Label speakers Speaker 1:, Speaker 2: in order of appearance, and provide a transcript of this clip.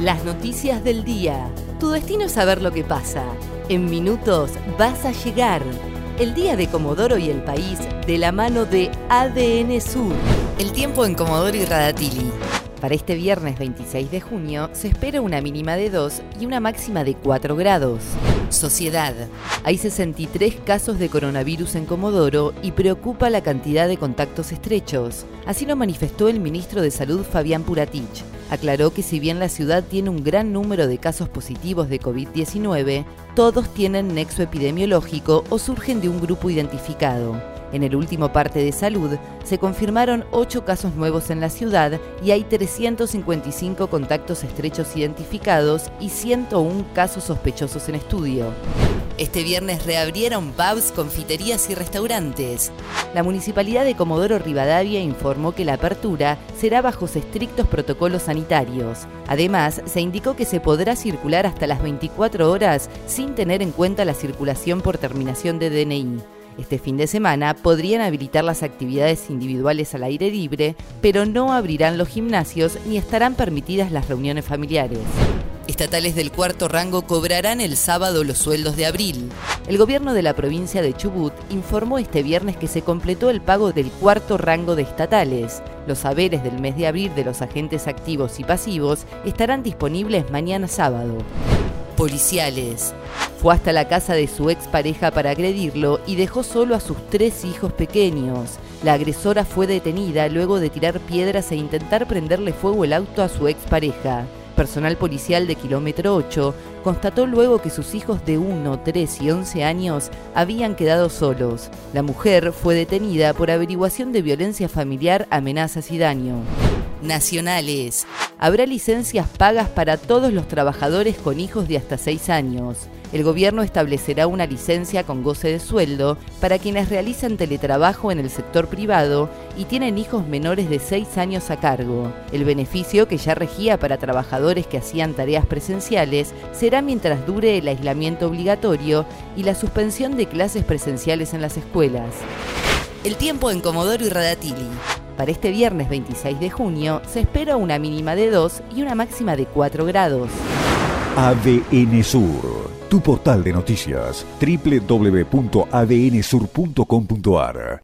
Speaker 1: Las noticias del día. Tu destino es saber lo que pasa. En minutos vas a llegar. El día de Comodoro y el país de la mano de ADN Sur. El tiempo en Comodoro y Radatili. Para este viernes 26 de junio se espera una mínima de 2 y una máxima de 4 grados. Sociedad. Hay 63 casos de coronavirus en Comodoro y preocupa la cantidad de contactos estrechos. Así lo manifestó el ministro de Salud Fabián Puratich. Aclaró que si bien la ciudad tiene un gran número de casos positivos de COVID-19, todos tienen nexo epidemiológico o surgen de un grupo identificado. En el último parte de salud se confirmaron 8 casos nuevos en la ciudad y hay 355 contactos estrechos identificados y 101 casos sospechosos en estudio. Este viernes reabrieron pubs, confiterías y restaurantes. La Municipalidad de Comodoro Rivadavia informó que la apertura será bajo estrictos protocolos sanitarios. Además, se indicó que se podrá circular hasta las 24 horas sin tener en cuenta la circulación por terminación de DNI. Este fin de semana podrían habilitar las actividades individuales al aire libre, pero no abrirán los gimnasios ni estarán permitidas las reuniones familiares. Estatales del cuarto rango cobrarán el sábado los sueldos de abril. El gobierno de la provincia de Chubut informó este viernes que se completó el pago del cuarto rango de estatales. Los saberes del mes de abril de los agentes activos y pasivos estarán disponibles mañana sábado. Policiales. Fue hasta la casa de su expareja para agredirlo y dejó solo a sus tres hijos pequeños. La agresora fue detenida luego de tirar piedras e intentar prenderle fuego el auto a su expareja. Personal policial de kilómetro 8 constató luego que sus hijos de 1, 3 y 11 años habían quedado solos. La mujer fue detenida por averiguación de violencia familiar, amenazas y daño. Nacionales. Habrá licencias pagas para todos los trabajadores con hijos de hasta 6 años el gobierno establecerá una licencia con goce de sueldo para quienes realizan teletrabajo en el sector privado y tienen hijos menores de 6 años a cargo. El beneficio que ya regía para trabajadores que hacían tareas presenciales será mientras dure el aislamiento obligatorio y la suspensión de clases presenciales en las escuelas. El tiempo en Comodoro y Radatili. Para este viernes 26 de junio se espera una mínima de 2 y una máxima de 4 grados.
Speaker 2: ADN Sur, tu portal de noticias, www.adnsur.com.ar